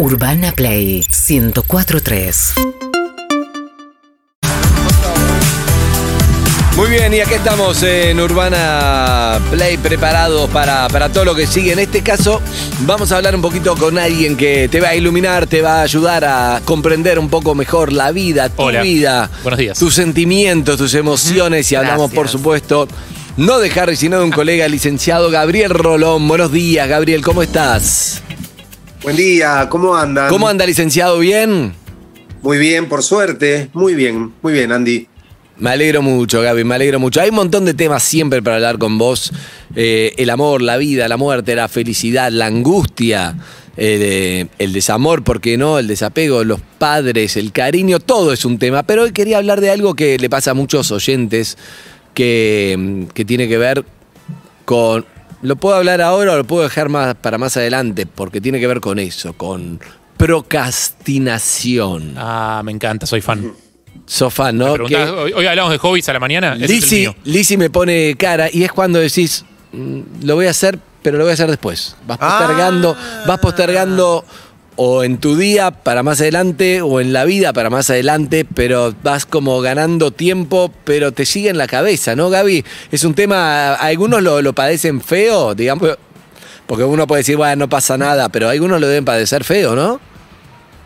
Urbana Play 1043. Muy bien, y aquí estamos en Urbana Play preparados para, para todo lo que sigue. En este caso, vamos a hablar un poquito con alguien que te va a iluminar, te va a ayudar a comprender un poco mejor la vida, tu Hola. vida, Buenos días. tus sentimientos, tus emociones. Y hablamos, por Gracias. supuesto, no de Harry, sino de un colega licenciado, Gabriel Rolón. Buenos días, Gabriel, ¿cómo estás? Buen día, ¿cómo andan? ¿Cómo anda, licenciado? ¿Bien? Muy bien, por suerte. Muy bien, muy bien, Andy. Me alegro mucho, Gaby, me alegro mucho. Hay un montón de temas siempre para hablar con vos. Eh, el amor, la vida, la muerte, la felicidad, la angustia, eh, el desamor, ¿por qué no? El desapego, los padres, el cariño, todo es un tema. Pero hoy quería hablar de algo que le pasa a muchos oyentes, que, que tiene que ver con... ¿Lo puedo hablar ahora o lo puedo dejar más para más adelante? Porque tiene que ver con eso, con procrastinación. Ah, me encanta, soy fan. Sofá, ¿no? Me preguntás, Que- hoy, hoy hablamos de hobbies a la mañana. Lizzy. Lizzy me pone cara y es cuando decís, "Mm, lo voy a hacer, pero lo voy a hacer después. Vas postergando, vas postergando o en tu día para más adelante o en la vida para más adelante, pero vas como ganando tiempo, pero te sigue en la cabeza, ¿no, Gaby? Es un tema, algunos lo, lo padecen feo, digamos, porque uno puede decir, bueno, no pasa nada, pero algunos lo deben padecer feo, ¿no?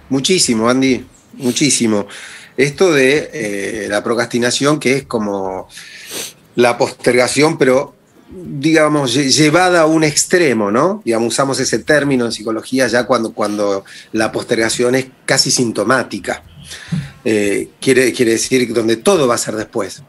Muchísimo, Andy. Muchísimo. Esto de eh, la procrastinación, que es como la postergación, pero digamos, lle- llevada a un extremo, ¿no? Digamos, usamos ese término en psicología ya cuando, cuando la postergación es casi sintomática. Eh, quiere, quiere decir donde todo va a ser después.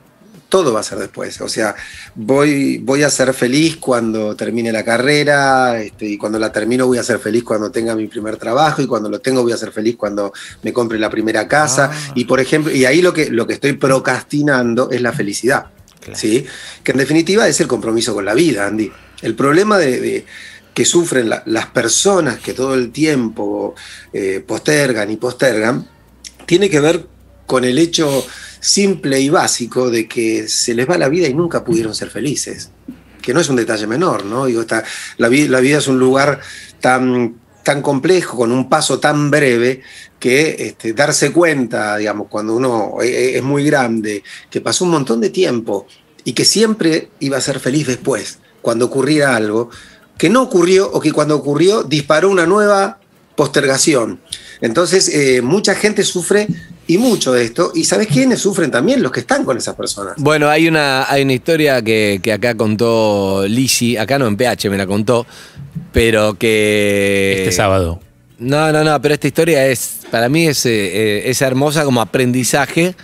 Todo va a ser después. O sea, voy, voy a ser feliz cuando termine la carrera, este, y cuando la termino voy a ser feliz cuando tenga mi primer trabajo, y cuando lo tengo voy a ser feliz cuando me compre la primera casa. Ah. Y por ejemplo, y ahí lo que, lo que estoy procrastinando es la felicidad. ¿Sí? Que en definitiva es el compromiso con la vida, Andy. El problema de, que sufren la- las personas que todo el tiempo eh, postergan y postergan tiene que ver con el hecho simple y básico de que se les va la vida y nunca pudieron ser felices. Que no es un detalle menor, ¿no? Digo, la vida es un lugar tan, tan complejo, con un paso tan breve, que este, darse cuenta, digamos, cuando uno eh, es muy grande, que pasó un montón de tiempo y que siempre iba a ser feliz después, cuando ocurriera algo, que no ocurrió o que cuando ocurrió disparó una nueva postergación. Entonces, eh, mucha gente sufre y mucho de esto. ¿Y sabes quiénes sufren también? Los que están con esas personas. Bueno, hay una, hay una historia que, que acá contó Lizzy, acá no en PH me la contó, pero que... Este sábado. No, no, no, pero esta historia es, para mí es, eh, eh, es hermosa como aprendizaje,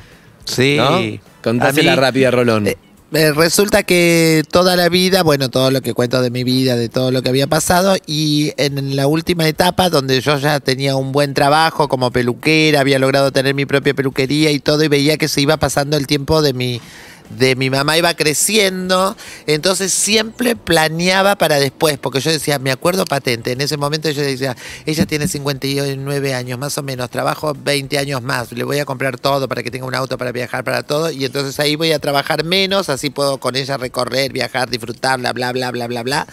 Sí. ¿no? Contásela mí, rápida, Rolón. eh, eh, resulta que toda la vida, bueno, todo lo que cuento de mi vida, de todo lo que había pasado, y en la última etapa, donde yo ya tenía un buen trabajo como peluquera, había logrado tener mi propia peluquería y todo, y veía que se iba pasando el tiempo de mi de mi mamá iba creciendo, entonces siempre planeaba para después, porque yo decía, me acuerdo patente, en ese momento yo decía, ella tiene 59 años más o menos, trabajo 20 años más, le voy a comprar todo para que tenga un auto para viajar, para todo, y entonces ahí voy a trabajar menos, así puedo con ella recorrer, viajar, disfrutarla, bla, bla, bla, bla, bla,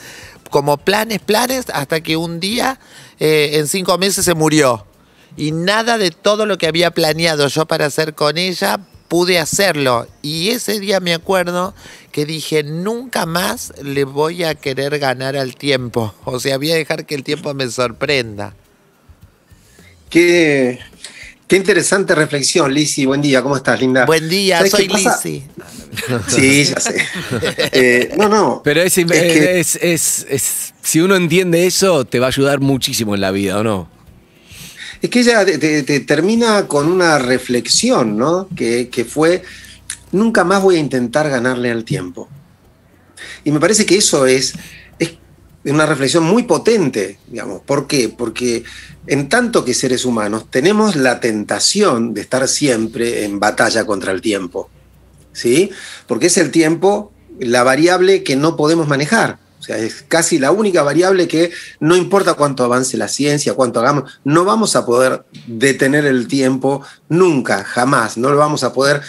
como planes, planes, hasta que un día, eh, en cinco meses se murió. Y nada de todo lo que había planeado yo para hacer con ella pude hacerlo. Y ese día me acuerdo que dije, nunca más le voy a querer ganar al tiempo. O sea, voy a dejar que el tiempo me sorprenda. Qué, qué interesante reflexión, Lizzy. Buen día, ¿cómo estás, linda? Buen día, ¿Sabes soy? Lizzy. Sí, ya sé. Eh, no, no. Pero es, que- es- es- es- si uno entiende eso, te va a ayudar muchísimo en la vida, ¿o no? Es que ella te, te- te termina con una reflexión, ¿no? Que, que fue, nunca más voy a intentar ganarle al tiempo. Y me parece que eso es, es una reflexión muy potente, digamos. ¿Por qué? Porque en tanto que seres humanos tenemos la tentación de estar siempre en batalla contra el tiempo, ¿sí? Porque es el tiempo la variable que no podemos manejar. O sea, es casi la única variable que no importa cuánto avance la ciencia, cuánto hagamos, no vamos a poder detener el tiempo nunca, jamás. No lo vamos a poder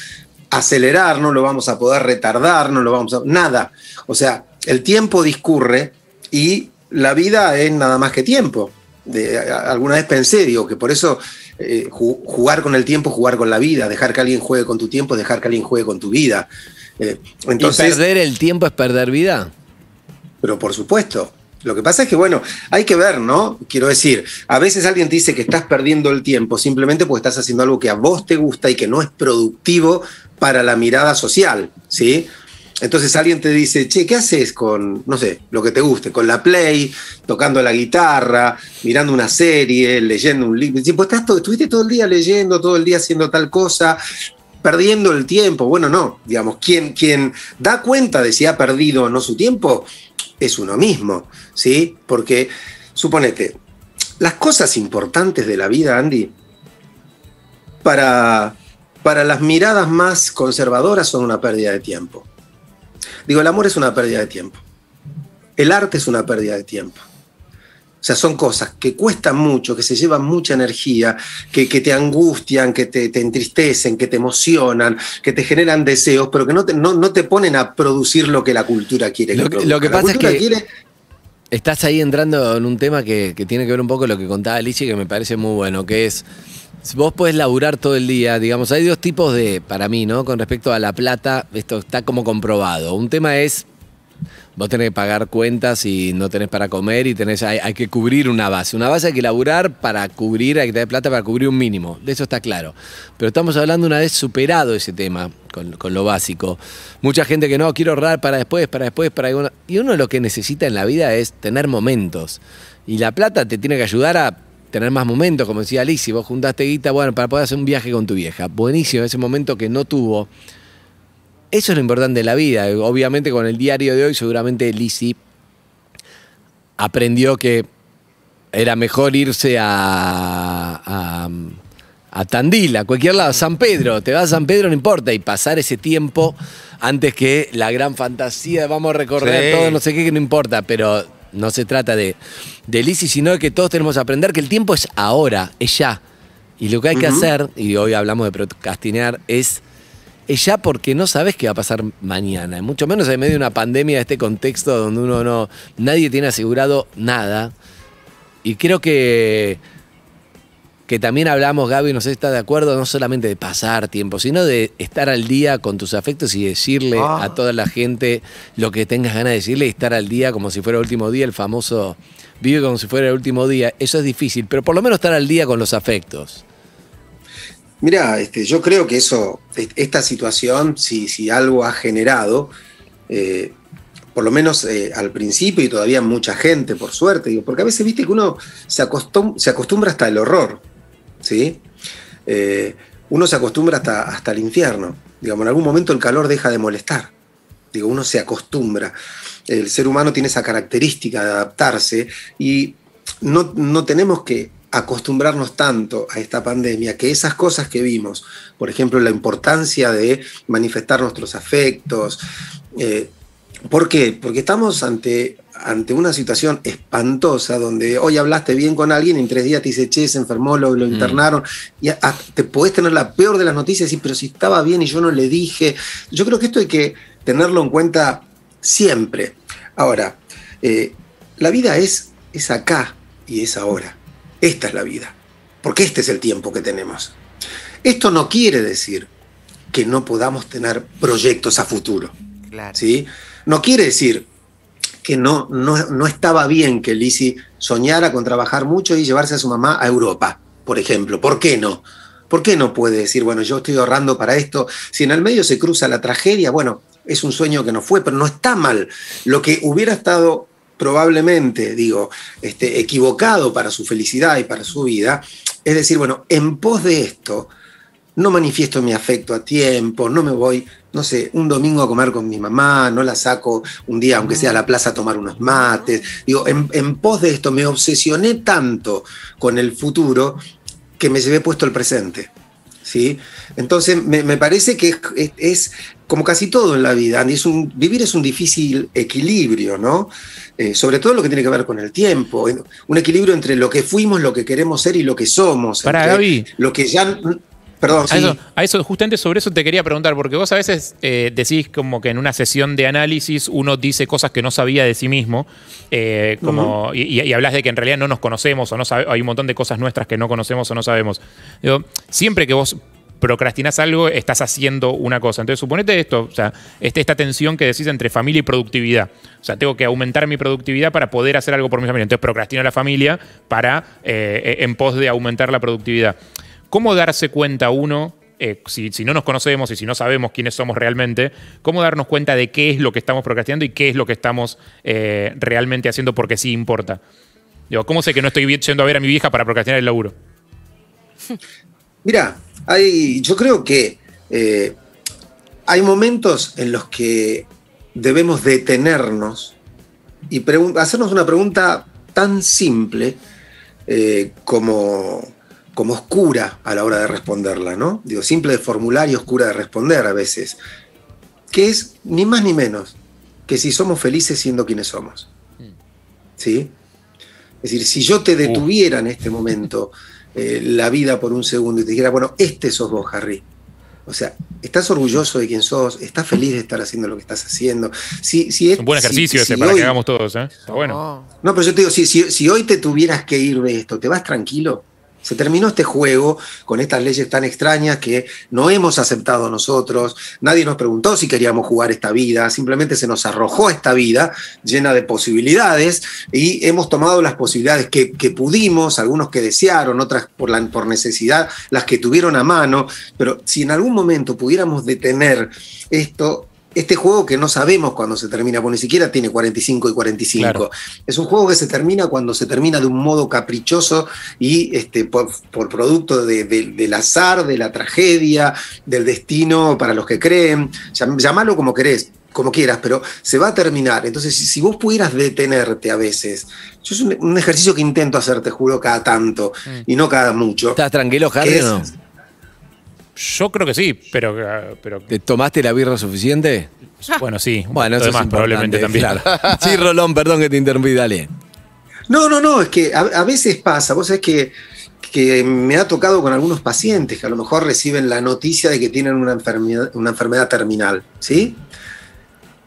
acelerar, no lo vamos a poder retardar, no lo vamos a... Nada. O sea, el tiempo discurre y la vida es nada más que tiempo. de- alguna vez pensé, digo, que por eso eh, ju- jugar con el tiempo, jugar con la vida, dejar que alguien juegue con tu tiempo, dejar que alguien juegue con tu vida. Eh, ¿Y entonces, perder el tiempo es perder vida? Pero por supuesto. Lo que pasa es que, bueno, hay que ver, ¿no? Quiero decir, a veces alguien te dice que estás perdiendo el tiempo simplemente porque estás haciendo algo que a vos te gusta y que no es productivo para la mirada social, ¿sí? Entonces alguien te dice, che, ¿qué haces con, no sé, lo que te guste, con la Play, tocando la guitarra, mirando una serie, leyendo un libro? Pues estás todo- estuviste todo el día leyendo, todo el día haciendo tal cosa, perdiendo el tiempo. Bueno, no, digamos, quien, quien da cuenta de si ha perdido o no su tiempo es uno mismo, ¿sí? Porque, suponete, las cosas importantes de la vida, Andy, para, para las miradas más conservadoras son una pérdida de tiempo. Digo, el amor es una pérdida de tiempo. El arte es una pérdida de tiempo. O sea, son cosas que cuestan mucho, que se llevan mucha energía, que, que te angustian, que te, te entristecen, que te emocionan, que te generan deseos, pero que no te, no, no te ponen a producir lo que la cultura quiere Lo que, que- produzca. lo que La pasa es que- quiere- Estás ahí entrando en un tema que, que tiene que ver un poco con lo que contaba Alicia que me parece muy bueno, que es, vos podés laburar todo el día, digamos, hay dos tipos de, para mí, ¿no? Con respecto a la plata, esto está como comprobado. Un tema es, vos tenés que pagar cuentas y no tenés para comer y tenés, hay, que cubrir una base. Una base hay que laburar para cubrir, hay que tener plata para cubrir un mínimo, de eso está claro. Pero estamos hablando una vez superado ese tema, con, lo básico. Mucha gente que no, quiero ahorrar para después, para después, para... alguna- Y uno lo que necesita en la vida es tener momentos. Y la plata te tiene que ayudar a tener más momentos, como decía Alicia, vos juntaste guita, bueno, para poder hacer un viaje con tu vieja. Buenísimo, ese momento que no tuvo. Eso es lo importante de la vida. Obviamente con el diario de hoy seguramente Lisi aprendió que era mejor irse a, a, a Tandil, a cualquier lado, a San Pedro. Te vas a San Pedro, no importa, y pasar ese tiempo antes que la gran fantasía de vamos a recorrer Sí. todo, no sé qué, que no importa, pero no se trata de, de sino de que todos tenemos que aprender que el tiempo es ahora, es ya. Y lo que hay que hacer, y hoy hablamos de procrastinar, es, es ya porque no sabes qué va a pasar mañana. Mucho menos en medio de una pandemia, de este contexto donde uno no. Nadie tiene asegurado nada. Y creo que. Que también hablamos, Gaby, no sé si está de acuerdo, no solamente de pasar tiempo, sino de estar al día con tus afectos y decirle Ah. a toda la gente lo que tengas ganas de decirle y estar al día como si fuera el último día, el famoso vive como si fuera el último día. Eso es difícil, pero por lo menos estar al día con los afectos. Mira, este, yo creo que eso, est- esta situación, si, si algo ha generado, eh, por lo menos eh, al principio y todavía mucha gente, por suerte, digo, porque a veces viste que uno se, se acostumbra hasta el horror, ¿sí? Eh, uno se acostumbra hasta, hasta el infierno. Digamos, en algún momento el calor deja de molestar. Digo, uno se acostumbra. El ser humano tiene esa característica de adaptarse y no, no tenemos que acostumbrarnos tanto a esta pandemia que esas cosas que vimos, por ejemplo, la importancia de manifestar nuestros afectos, eh, ¿por qué? Porque estamos ante, ante una situación espantosa donde hoy hablaste bien con alguien y en tres días te dice, che, se enfermó, lo, lo internaron, y a- a- te podés tener la peor de las noticias y pero si estaba bien y yo no le dije. Yo creo que esto hay que tenerlo en cuenta siempre. Ahora, eh, la vida es, es acá y es ahora. Esta es la vida, porque este es el tiempo que tenemos. Esto no quiere decir que no podamos tener proyectos a futuro. Claro. ¿sí? No quiere decir que no, no, no estaba bien que Lizzie soñara con trabajar mucho y llevarse a su mamá a Europa, por ejemplo. ¿Por qué no? ¿Por qué no puede decir, bueno, yo estoy ahorrando para esto? Si en el medio se cruza la tragedia, bueno, es un sueño que no fue, pero no está mal. Lo que hubiera estado probablemente, digo, este, equivocado para su felicidad y para su vida, es decir, bueno, en pos de esto, no manifiesto mi afecto a tiempo, no me voy, no sé, un domingo a comer con mi mamá, no la saco un día, aunque sea a la plaza, a tomar unos mates. Digo, en, pos de esto me obsesioné tanto con el futuro que me llevé puesto el presente. ¿sí? Entonces, me, me parece que es como casi todo en la vida, Andy, es un, vivir es un difícil equilibrio, ¿no? Eh, sobre todo lo que tiene que ver con el tiempo, un equilibrio entre lo que fuimos, lo que queremos ser y lo que somos. Entre Gaby. Lo que ya... Perdón, A, sí. eso, a eso, justamente sobre eso te quería preguntar, porque vos a veces eh, decís como que en una sesión de análisis uno dice cosas que no sabía de sí mismo, eh, como, y, y- y hablas de que en realidad no nos conocemos o no sabe- hay un montón de cosas nuestras que no conocemos o no sabemos. Digo, siempre que vos procrastinás algo, estás haciendo una cosa. Entonces, suponete esto, o sea, este- esta tensión que decís entre familia y productividad. O sea, tengo que aumentar mi productividad para poder hacer algo por mi familia. Entonces, procrastino la familia para, eh, en pos de aumentar la productividad. ¿Cómo darse cuenta uno, eh, si, no nos conocemos y si no sabemos quiénes somos realmente, cómo darnos cuenta de qué es lo que estamos procrastinando y qué es lo que estamos eh, realmente haciendo porque sí importa? Digo, ¿Cómo sé que no estoy yendo a ver a mi vieja para procrastinar el laburo? Mira, hay, yo creo que eh, hay momentos en los que debemos detenernos y hacernos una pregunta tan simple eh, como, como oscura a la hora de responderla, ¿no? Digo, simple de formular y oscura de responder a veces, que es ni más ni menos que si somos felices siendo quienes somos. ¿Sí? Es decir, si yo te detuviera en este momento eh, la vida por un segundo y te dijera, bueno, este sos vos, Harry. O sea, ¿estás orgulloso de quién sos? ¿Estás feliz de estar haciendo lo que estás haciendo? Si, si Es un buen ejercicio si ese para hoy- que hagamos todos, ¿eh? Está bueno. No, pero yo te digo, si, si- si hoy te tuvieras que ir de esto, ¿te vas tranquilo? Se terminó este juego con estas leyes tan extrañas que no hemos aceptado nosotros. Nadie nos preguntó si queríamos jugar esta vida. Simplemente se nos arrojó esta vida llena de posibilidades y hemos tomado las posibilidades que, pudimos, algunos que desearon, otras por necesidad, las que tuvieron a mano. Pero si en algún momento pudiéramos detener esto, este juego que no sabemos cuándo se termina, porque ni siquiera tiene 45 y 45. Claro. Es un juego que se termina cuando se termina de un modo caprichoso y este, por, por producto de- de- del azar, de la tragedia, del destino para los que creen. Llamalo como querés, como quieras, pero se va a terminar. Entonces, si, vos pudieras detenerte a veces, yo es un, un ejercicio que intento hacer, te juro, cada tanto y no cada mucho. ¿Estás tranquilo, Harry, Es- no? Yo creo que sí, pero, eh, pero ¿Te tomaste la birra suficiente? bueno, sí. Bueno, eso Además, es probablemente también. claro. Sí, Rolón, perdón que te interrumpí, dale. No, no, no, es que a, a veces pasa, vos sabés que, que me ha tocado con algunos pacientes que a lo mejor reciben la noticia de que tienen una enfermedad, una enfermedad terminal, ¿sí?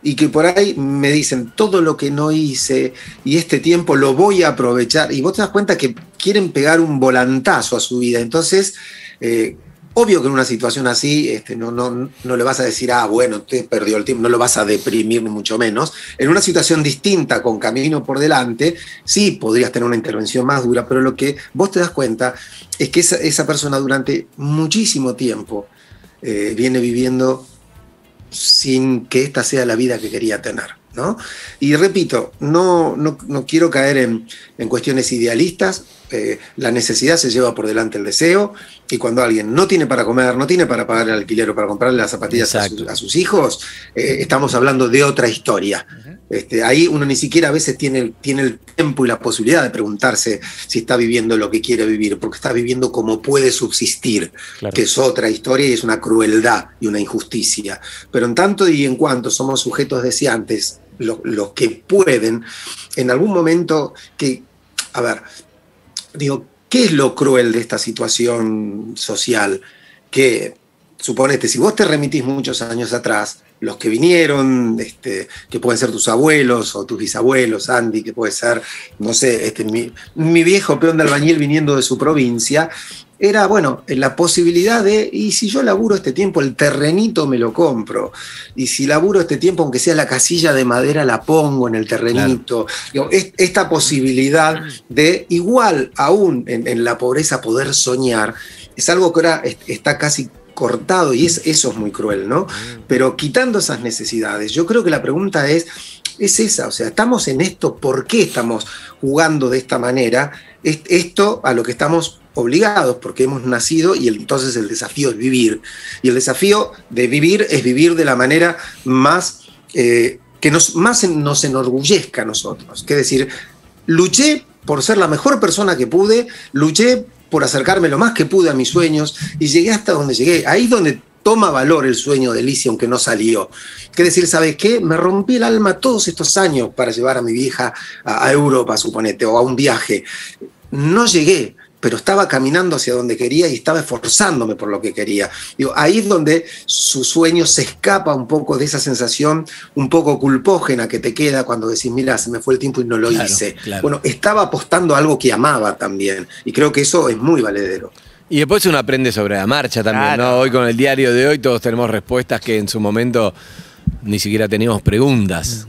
Y que por ahí me dicen todo lo que no hice y este tiempo lo voy a aprovechar. Y vos te das cuenta que quieren pegar un volantazo a su vida. Entonces, eh, obvio que en una situación así este, no, no, no le vas a decir, ah, bueno, te perdió el tiempo, no lo vas a deprimir ni mucho menos. En una situación distinta, con camino por delante, sí podrías tener una intervención más dura, pero lo que vos te das cuenta es que esa, esa persona durante muchísimo tiempo eh, viene viviendo sin que esta sea la vida que quería tener. ¿no? Y repito, no, no, no quiero caer en, en cuestiones idealistas, eh, la necesidad se lleva por delante el deseo, y cuando alguien no tiene para comer, no tiene para pagar el alquiler o para comprarle las zapatillas a, sus- a sus hijos, eh, estamos hablando de otra historia. Este, ahí uno ni siquiera a veces tiene, el- tiene el tiempo y la posibilidad de preguntarse si está viviendo lo que quiere vivir, porque está viviendo como puede subsistir, Claro. que es otra historia y es una crueldad y una injusticia. Pero en tanto y en cuanto somos sujetos deseantes, lo- los que pueden, en algún momento que, a ver, digo, ¿qué es lo cruel de esta situación social? Que, suponete, si vos te remitís muchos años atrás, los que vinieron, este, que pueden ser tus abuelos o tus bisabuelos, Andy, que puede ser, no sé, este, mi, mi viejo peón de albañil viniendo de su provincia, era, bueno, la posibilidad de, y si yo laburo este tiempo, el terrenito me lo compro, y si laburo este tiempo, aunque sea la casilla de madera, la pongo en el terrenito. Esta posibilidad de, igual aún en, en la pobreza, poder soñar, es algo que ahora es- está casi cortado y es, eso es muy cruel, ¿no? Pero quitando esas necesidades, yo creo que la pregunta es, es esa, o sea, estamos en esto, ¿por qué estamos jugando de esta manera? Es- Esto a lo que estamos obligados, porque hemos nacido y entonces el desafío es vivir. Y el desafío de vivir es vivir de la manera más, eh, que nos, más nos enorgullezca a nosotros. Que decir, luché por ser la mejor persona que pude, luché por acercarme lo más que pude a mis sueños y llegué hasta donde llegué. Ahí es donde toma valor el sueño de Alicia, aunque no salió. Que decir, ¿sabes qué? Me rompí el alma todos estos años para llevar a mi vieja a, a Europa, suponete, o a un viaje. No llegué, pero estaba caminando hacia donde quería y estaba esforzándome por lo que quería. Digo, ahí es donde su sueño se escapa un poco de esa sensación un poco culpógena que te queda cuando decís, mira, se me fue el tiempo y no lo Claro, hice. claro. Bueno, estaba apostando a algo que amaba también. Y creo que eso es muy valedero. Y después uno aprende sobre la marcha también, Claro. ¿no? Hoy con el diario de hoy todos tenemos respuestas que en su momento ni siquiera teníamos preguntas.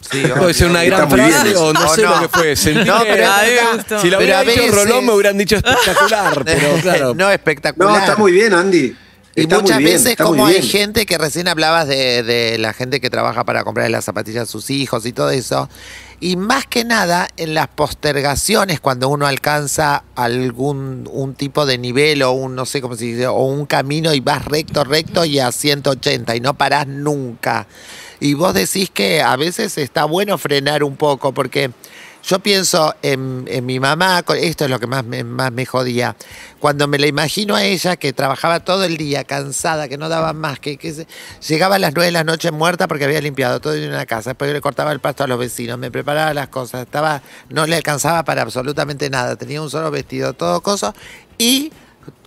Sí, Puede ser una gran muy bien frase o no sé no. lo que fue. Sentí No, que- pero gustó. si lo hubiera dicho veces- Rolón me hubieran dicho espectacular, pero claro. no, espectacular. No, está muy bien, Andy. Y Está muchas bien, veces como hay gente que recién hablabas de, de la gente que trabaja para comprar las zapatillas a sus hijos y todo eso. Y más que nada en las postergaciones cuando uno alcanza algún un tipo de nivel o un no sé cómo se dice o un camino y vas recto recto y a 180 y no parás nunca. Y vos decís que a veces está bueno frenar un poco porque yo pienso en, mi mamá, esto es lo que más me, más me jodía. Cuando me la imagino a ella que trabajaba todo el día, cansada, que no daba más, que, que llegaba a las nueve de la noche muerta porque había limpiado todo en una casa, después le cortaba el pasto a los vecinos, me preparaba las cosas, estaba, no le alcanzaba para absolutamente nada, tenía un solo vestido, todo cosa, y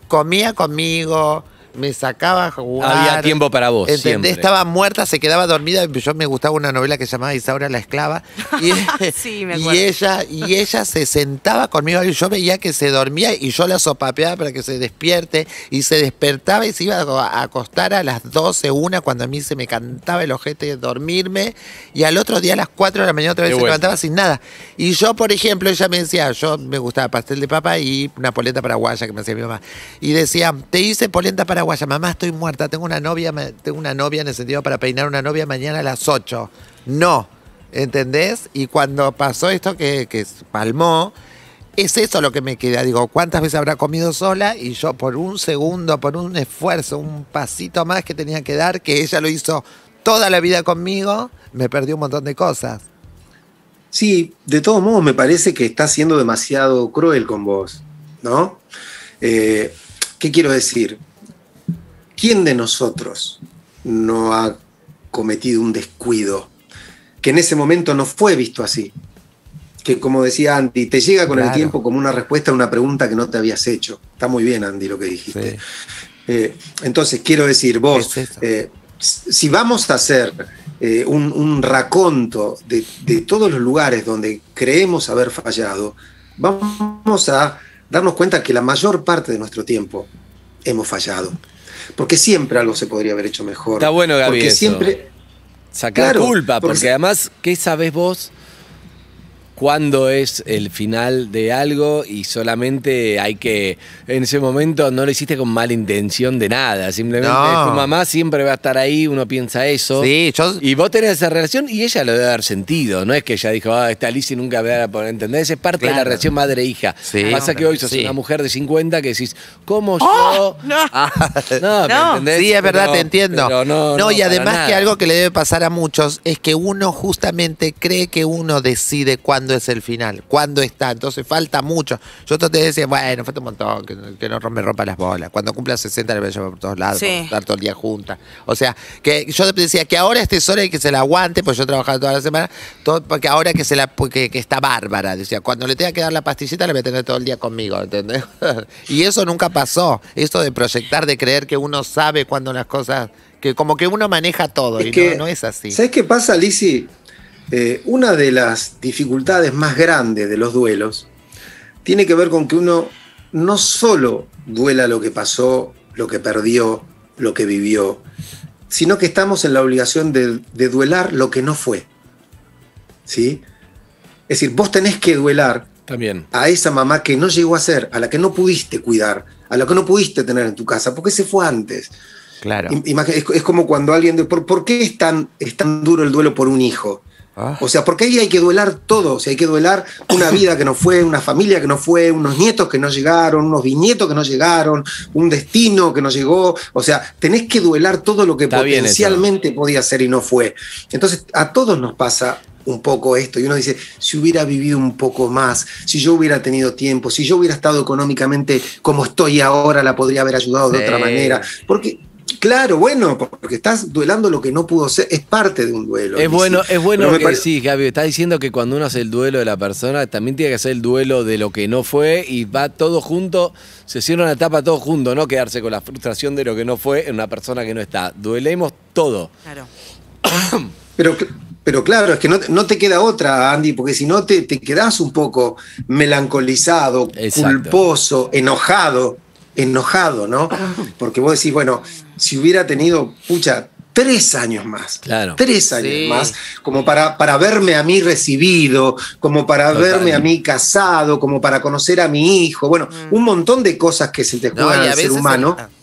comía conmigo, me sacaba a jugar. Había tiempo para vos, ¿entendés? siempre. Estaba muerta, se quedaba dormida. Yo me gustaba una novela que se llamaba Isaura la esclava. Y, Sí, me y ella y ella se sentaba conmigo y yo veía que se dormía y yo la sopapeaba para que se despierte y se despertaba y se iba a acostar a las 12, una cuando a mí se me cantaba el ojete de dormirme y al otro día a las 4 de la mañana otra vez se levantaba sin nada. Y yo, por ejemplo, ella me decía, yo me gustaba pastel de papa y una polenta paraguaya que me hacía mi mamá. Y decía, te hice polenta paraguaya, mamá, estoy muerta, tengo una novia, tengo una novia en el sentido para peinar una novia mañana a las 8. No, ¿entendés? Y cuando pasó esto que, que palmó, es eso lo que me queda. Digo, ¿cuántas veces habrá comido sola? Y yo por un segundo, por un esfuerzo, un pasito más que tenía que dar, que ella lo hizo toda la vida conmigo, me perdí un montón de cosas. Sí, de todos modos me parece que está siendo demasiado cruel con vos, ¿no? Eh, ¿Qué quiero decir? ¿Quién de nosotros no ha cometido un descuido que en ese momento no fue visto así? Que como decía Andy, te llega con el tiempo como una respuesta a una pregunta que no te habías hecho. Está muy bien, Andy, lo que dijiste. Sí. Eh, entonces, quiero decir, vos, Es eh, si vamos a hacer eh, un, un raconto de, de todos los lugares donde creemos haber fallado, vamos a darnos cuenta que la mayor parte de nuestro tiempo hemos fallado. Porque siempre algo se podría haber hecho mejor. Está bueno, Gaby, Porque eso. siempre. Sacar Claro, culpa, porque porque además, ¿qué sabés vos cuándo es el final de algo y solamente hay que, en ese momento no lo hiciste con mala intención de nada, simplemente No. tu mamá siempre va a estar ahí, uno piensa eso. Sí, yo- Y vos tenés esa relación y ella lo debe haber sentido, no es que ella dijo, ah, esta Alicia nunca me va a poder entender, es parte de la relación madre-hija. Sí. Pasa que hoy sos Sí. una mujer de 50 que decís, ¿cómo yo? no. Ah, no, ¿me No. entendés? Sí, es verdad, Pero- te entiendo. pero no, no, no, y además nada. que algo que le debe pasar a muchos es que uno justamente cree que uno decide cuándo es el final, cuándo está. Entonces falta mucho. Yo te decía, bueno, falta un montón, que, que no me rompa las bolas. Cuando cumpla 60 le voy a llevar por todos lados, Sí. vamos a estar todo el día juntas. O sea, que yo decía que ahora esté sola y que se la aguante, pues yo trabajaba toda la semana, todo, porque ahora que se la porque, que está bárbara. Decía, cuando le tenga que dar la pastillita, la voy a tener todo el día conmigo, ¿entendés? y eso nunca pasó. Eso de proyectar, de creer que uno sabe cuando las cosas. que como que uno maneja todo, Es y que, no, no es así. ¿Sabes qué pasa, Lisi? Eh, una de las dificultades más grandes de los duelos tiene que ver con que uno no solo duela lo que pasó, lo que perdió, lo que vivió, sino que estamos en la obligación de, de duelar lo que no fue. ¿Sí? Es decir, vos tenés que duelar También. a esa mamá que no llegó a ser, a la que no pudiste cuidar, a la que no pudiste tener en tu casa, porque se fue antes. Claro. Es como cuando alguien... de- ¿por, por qué es tan, es tan duro el duelo por un hijo? Ah. O sea, porque ahí hay que duelar todo. O sea, hay que duelar una vida que no fue, una familia que no fue, unos nietos que no llegaron, unos bisnietos que no llegaron, un destino que no llegó. O sea, tenés que duelar todo lo que Está potencialmente podía ser y no fue. Entonces, a todos nos pasa un poco esto. Y uno dice, si hubiera vivido un poco más, si yo hubiera tenido tiempo, si yo hubiera estado económicamente como estoy ahora, la podría haber ayudado de Sí. otra manera. Porque Claro, bueno, porque estás duelando lo que no pudo ser, es parte de un duelo. Es bueno, es bueno Pero que pare- sí, Gaby. Estás diciendo que cuando uno hace el duelo de la persona, también tiene que hacer el duelo de lo que no fue y va todo junto, se cierra una etapa todo junto, no quedarse con la frustración de lo que no fue en una persona que no está. Duelemos todo. Claro. Pero, pero claro, es que no, no te queda otra, Andy, porque si no te, te quedás un poco melancolizado, Exacto. culposo, enojado, enojado, ¿no? Porque vos decís, bueno, si hubiera tenido, pucha, tres años más. Claro. Tres años Sí. más, como para, para verme a mí recibido, como para Total. verme a mí casado, como para conocer a mi hijo. Bueno, un montón de cosas que se te No, juegan a al ser humano. el-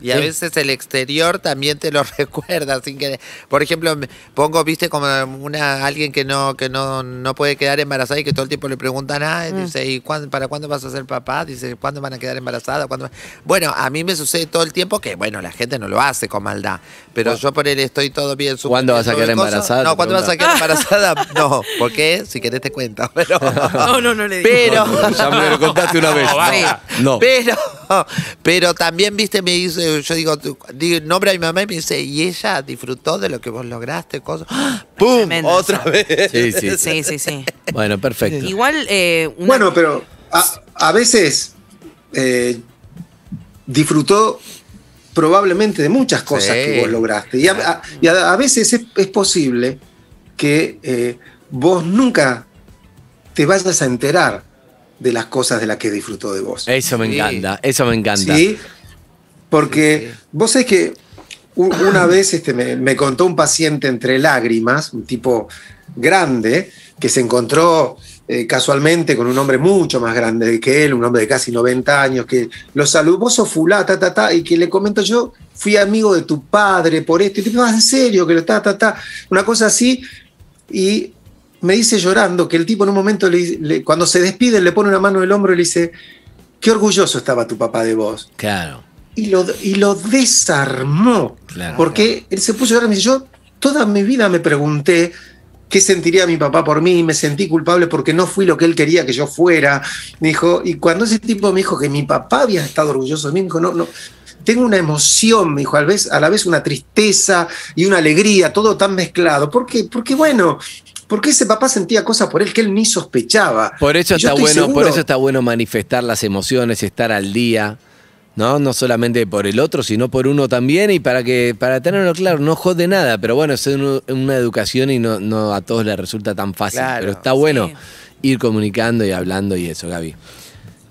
y a veces el exterior también te lo recuerda sin que por ejemplo pongo viste como una alguien que no que no, no puede quedar embarazada y que todo el tiempo le preguntan ah Mm. dice y cuándo, para cuándo vas a ser papá dice cuándo van a quedar embarazadas ¿Cuándo va-?" bueno a mí me sucede todo el tiempo que bueno la gente no lo hace con maldad pero yo por él estoy todo bien ¿Cuándo vas a quedar embarazada? no cuándo vas a quedar embarazada no ¿por qué? si querés te cuento pero No, no, no le digo. pero Ya me lo contaste una vez. No. No. pero, pero también, viste, me dice, yo digo, tú- digo, nombra a mi mamá y me dice, ¿y ella disfrutó de lo que vos lograste? Cosas. ¡Ah! ¡Pum! Tremendo Otra eso. vez. Sí, sí. Sí, sí, sí. Bueno, perfecto. Igual, eh, una- Bueno, pero a, a veces eh, disfrutó probablemente de muchas cosas Sí. que vos lograste. Y a, a- y a- a veces es, es posible que eh, vos nunca te vayas a enterar de las cosas de las que disfrutó de vos. Eso me Sí. encanta, eso me encanta. ¿Sí? Porque Sí, vos sabés que una vez este, me, me contó un paciente entre lágrimas, un tipo grande, que se encontró eh, casualmente con un hombre mucho más grande que él, un hombre de casi 90 años, que lo saludó, vos sos fulá, ta, ta, ta, y que le comentó yo, fui amigo de tu padre por esto, y tipo, "Ah, en serio, que lo ta, ta, ta, una cosa así, y me dice llorando que el tipo en un momento, le- le- cuando se despide, le pone una mano en el hombro y le dice, qué orgulloso estaba tu papá de vos Claro, y lo, y lo desarmó. Claro. porque él se puso a llorar y me dice, yo toda mi vida me pregunté qué sentiría mi papá por mí, me sentí culpable porque no fui lo que él quería que yo fuera. Me dijo, y cuando ese tipo me dijo que mi papá había estado orgulloso de mí, me dijo, no, no, tengo una emoción, me dijo, a la vez, a la vez una tristeza y una alegría, todo tan mezclado. ¿Por qué? Porque bueno, porque ese papá sentía cosas por él que él ni sospechaba. Por eso está bueno, por eso está bueno manifestar las emociones, estar al día, ¿no? No solamente por el otro, sino por uno también y para que para tenerlo claro, no jode nada, pero bueno, es un- una educación y no, no a todos les resulta tan fácil, Claro, pero está bueno sí. ir comunicando y hablando y eso, Gaby.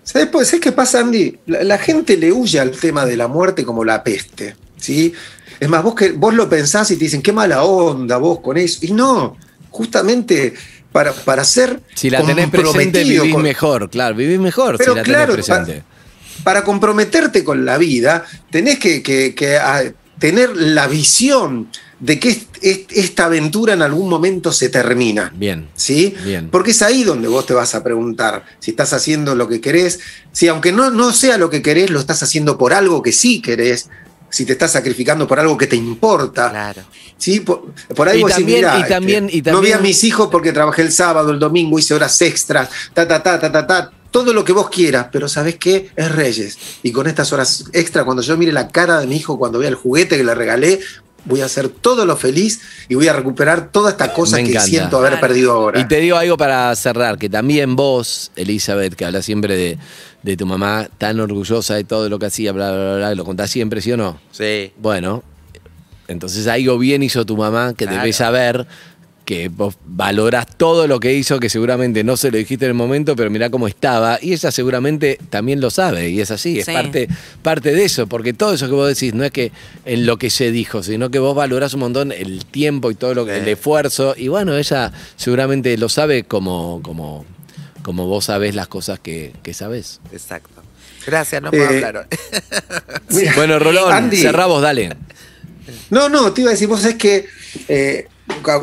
¿Sabes, pues, ¿sabes qué pasa, Andy? La, la gente le huye al tema de la muerte como la peste. ¿sí? Es más, vos, que, vos lo pensás y te dicen, qué mala onda vos con eso. Y no, justamente para, para ser Si la tenés presente vivís con- mejor, claro, vivís mejor Pero si la claro, tenés presente. para comprometerte con la vida, tenés que, que- que, ah, tener la visión de que est- est- esta aventura en algún momento se termina. Bien. ¿Sí? Bien. Porque es ahí donde vos te vas a preguntar si estás haciendo lo que querés, si aunque no, no sea lo que querés, lo estás haciendo por algo que sí querés, si te estás sacrificando por algo que te importa. Claro. ¿sí? Por, por ahí Y vos decís, también- "Mirá, y también- este, y no vi a también- mis hijos porque trabajé el sábado, el domingo, hice horas extras, ta, ta, ta, ta, ta, ta, todo lo que vos quieras, pero ¿sabés qué? Es Reyes. Y con estas horas extra, cuando yo mire la cara de mi hijo, cuando vea el juguete que le regalé, voy a hacer todo lo feliz y voy a recuperar toda esta cosa Me que encanta. siento haber Claro. perdido ahora. Y te digo algo para cerrar, que también vos, Elizabeth, que hablas siempre de, de tu mamá tan orgullosa de todo lo que hacía, bla, bla, bla, bla, lo contás siempre, ¿sí o no? Sí. Bueno, entonces algo bien hizo tu mamá que Claro. debes saber que vos valorás todo lo que hizo, que seguramente no se lo dijiste en el momento, pero mirá cómo estaba. Y ella seguramente también lo sabe, y es así, es Sí. parte, parte de eso, porque todo eso que vos decís no es que en lo que se dijo, sino que vos valorás un montón el tiempo y todo lo que, el esfuerzo. Y bueno, ella seguramente lo sabe como, como, como vos sabés las cosas que, que sabés. Exacto. Gracias, no puedo Eh. Mira, Bueno, Rolón, Andy. cerramos, dale. No, no, te iba a decir, vos es que eh,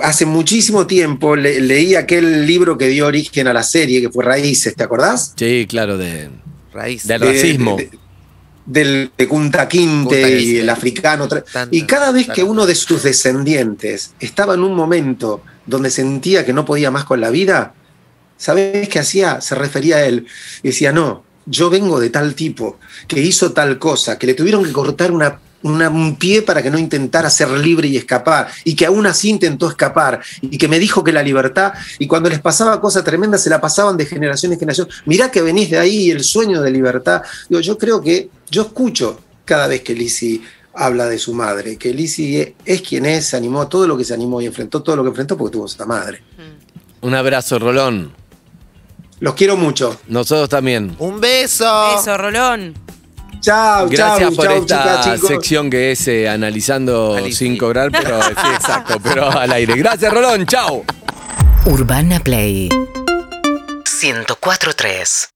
hace muchísimo tiempo le- leí aquel libro que dio origen a la serie, que fue Raíces, ¿te acordás? Sí, claro, de, Raíz. del De- racismo. de- del de Kunta Kunta y el africano. Y cada vez que uno de sus descendientes estaba en un momento donde sentía que no podía más con la vida, ¿sabés qué hacía? Se refería a él y decía, no, yo vengo de tal tipo, que hizo tal cosa, que le tuvieron que cortar una, una- un pie para que no intentara ser libre y escapar, y que aún así intentó escapar, y que me dijo que la libertad, y cuando les pasaba cosas tremendas, se la pasaban de generación en generación. Mirá que venís de ahí, el sueño de libertad. Digo, yo creo que, yo escucho cada vez que Lizzie habla de su madre, que Lizzie es quien es, se animó a todo lo que se animó y enfrentó todo lo que enfrentó porque tuvo esa madre. Un abrazo, Rolón. Los quiero mucho. Nosotros también. Un beso. Eso, Rolón. Chao, Gracias por esta chicas, sección que es eh, analizando sin cobrar, pero sí, exacto, pero al aire. Gracias, Rolón. Chao. Urbana Play 104.3